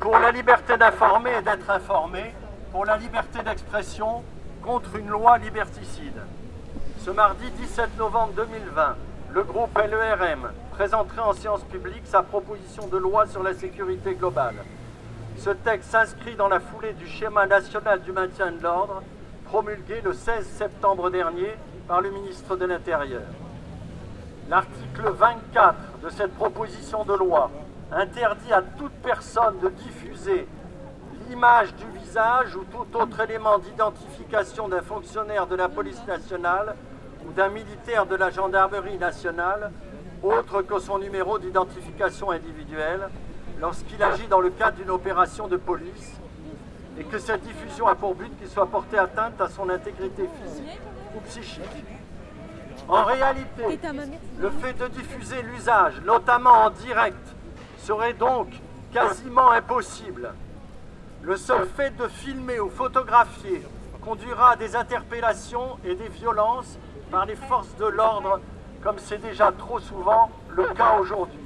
pour la liberté d'informer et d'être informé, pour la liberté d'expression, contre une loi liberticide. Ce mardi 17 novembre 2020, le groupe LERM présenterait en séance publique sa proposition de loi sur la sécurité globale. Ce texte s'inscrit dans la foulée du schéma national du maintien de l'ordre promulgué le 16 septembre dernier par le ministre de l'Intérieur. L'article 24 de cette proposition de loi interdit à toute personne de diffuser l'image du visage ou tout autre élément d'identification d'un fonctionnaire de la police nationale ou d'un militaire de la gendarmerie nationale, autre que son numéro d'identification individuelle, lorsqu'il agit dans le cadre d'une opération de police et que cette diffusion a pour but qu'il soit porté atteinte à son intégrité physique ou psychique. En réalité, le fait de diffuser l'usage, notamment en direct, serait donc quasiment impossible. Le seul fait de filmer ou photographier conduira à des interpellations et des violences par les forces de l'ordre, comme c'est déjà trop souvent le cas aujourd'hui.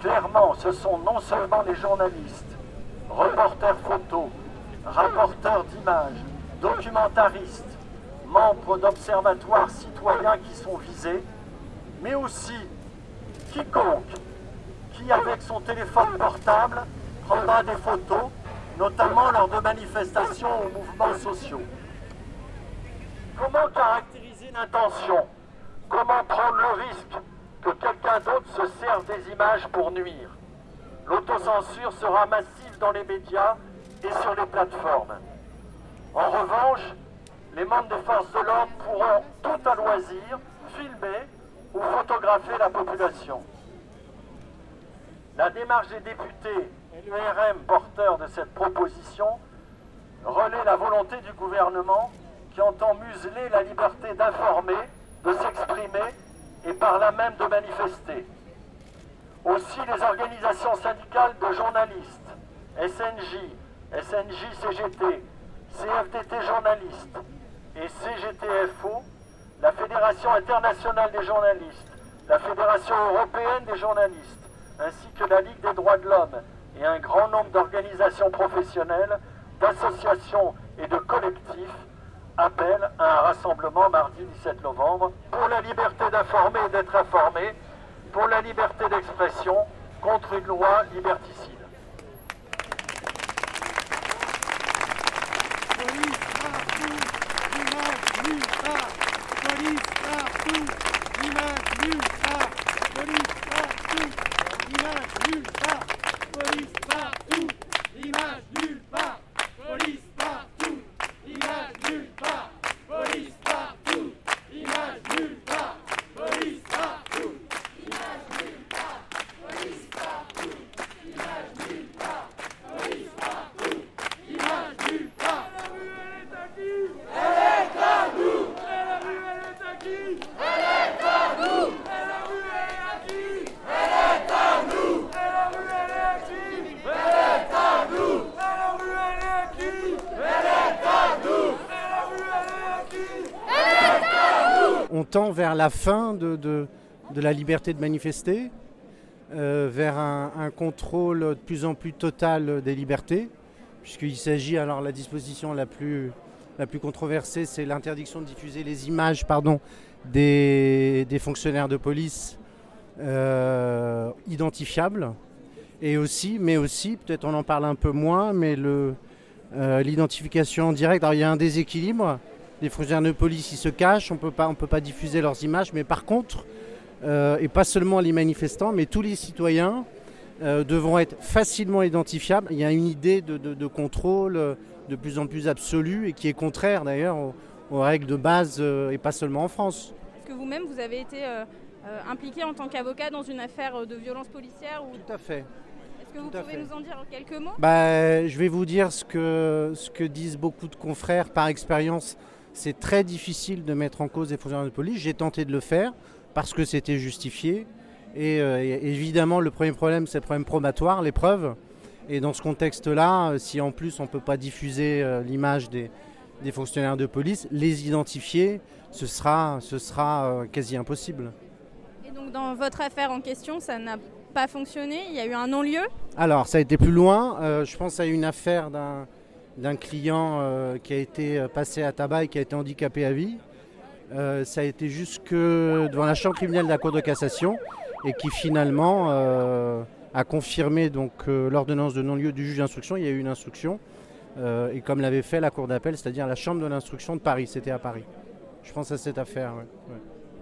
Clairement, ce sont non seulement les journalistes, reporters photos, rapporteurs d'images, documentaristes, membres d'observatoires citoyens qui sont visés, mais aussi quiconque avec son téléphone portable, prendra des photos, notamment lors de manifestations ou mouvements sociaux. Comment caractériser l'intention? Comment prendre le risque que quelqu'un d'autre se serve des images pour nuire? L'autocensure sera massive dans les médias et sur les plateformes. En revanche, les membres des forces de l'ordre pourront tout à loisir filmer ou photographier la population. La démarche des députés et l'URM porteur de cette proposition relaie la volonté du gouvernement qui entend museler la liberté d'informer, de s'exprimer et par là même de manifester. Aussi les organisations syndicales de journalistes, SNJ, SNJ-CGT, CFDT journalistes et CGTFO, la Fédération internationale des journalistes, la Fédération européenne des journalistes, ainsi que la Ligue des droits de l'homme et un grand nombre d'organisations professionnelles, d'associations et de collectifs appellent à un rassemblement mardi 17 novembre pour la liberté d'informer et d'être informé, pour la liberté d'expression contre une loi liberticide. Vers la fin de, de, la liberté de manifester, euh, vers un, contrôle de plus en plus total des libertés, puisqu'il s'agit, alors la disposition la plus, la plus controversée, c'est l'interdiction de diffuser les images pardon, des, des fonctionnaires de police euh, identifiables. Et aussi, mais aussi, peut-être on en parle un peu moins, mais euh, l'identification en direct. Alors il y a un déséquilibre les fonctionnaires de police ils se cachent, on on peut pas diffuser leurs images, mais par contre, euh, et pas seulement les manifestants, mais tous les citoyens euh, devront être facilement identifiables. Il y a une idée de, contrôle euh, de plus en plus absolue et qui est contraire d'ailleurs aux, règles de base et pas seulement en France. Est-ce que vous-même vous avez été impliqué en tant qu'avocat dans une affaire de violence policière ou... Tout à fait. Est-ce que vous pouvez nous en dire quelques mots? Bah, Je vais vous dire ce que, ce que disent beaucoup de confrères par expérience c'est très difficile de mettre en cause des fonctionnaires de police. J'ai tenté de le faire parce que c'était justifié. Et, euh, évidemment, le premier problème, c'est le problème probatoire, les preuves. Et dans ce contexte-là, euh, si en plus on ne peut pas diffuser euh, l'image des, fonctionnaires de police, les identifier, ce sera, ce sera quasi impossible. Et donc dans votre affaire en question, ça n'a pas fonctionné? Il y a eu un non-lieu? Alors, ça a été plus loin. Je pense à une affaire d'un client euh, qui a été passé à tabac et qui a été handicapé à vie. ça a été jusque devant la chambre criminelle de la Cour de cassation et qui finalement a confirmé donc l'ordonnance de non-lieu du juge d'instruction. Il y a eu une instruction et comme l'avait fait la Cour d'appel, c'est-à-dire la chambre de l'instruction de Paris. C'était à Paris. Je pense à cette affaire.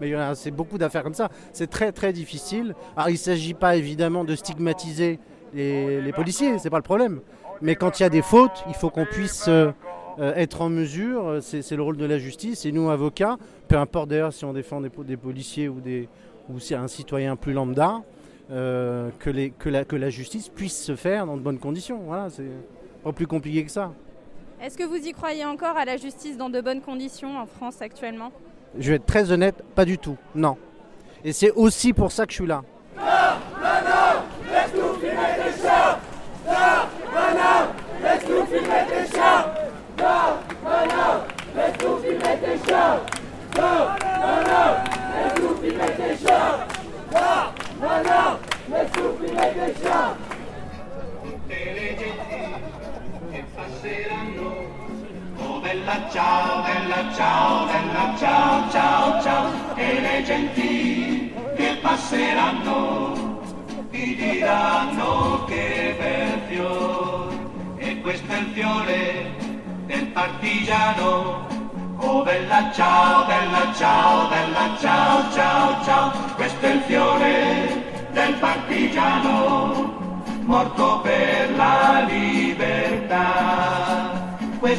Mais il y a c'est beaucoup d'affaires comme ça. C'est très très difficile. Alors il ne s'agit pas évidemment de stigmatiser les, les policiers, c'est pas le problème. Mais quand il y a des fautes, il faut qu'on puisse euh, euh, être en mesure, c'est le rôle de la justice, et nous avocats, peu importe d'ailleurs si on défend des, des policiers ou, des, ou si un citoyen plus lambda, euh, que, les, que, la, que la justice puisse se faire dans de bonnes conditions. Voilà, c'est pas plus compliqué que ça. Est-ce que vous y croyez encore à la justice dans de bonnes conditions en France actuellement? Je vais être très honnête, pas du tout, non. Et c'est aussi pour ça que je suis là. Bella ciao, bella ciao, bella ciao, ciao, ciao, e le genti che passeranno ti diranno che bel fiore, e questo è il fiore del partigiano. Oh bella ciao, bella ciao, bella ciao, ciao,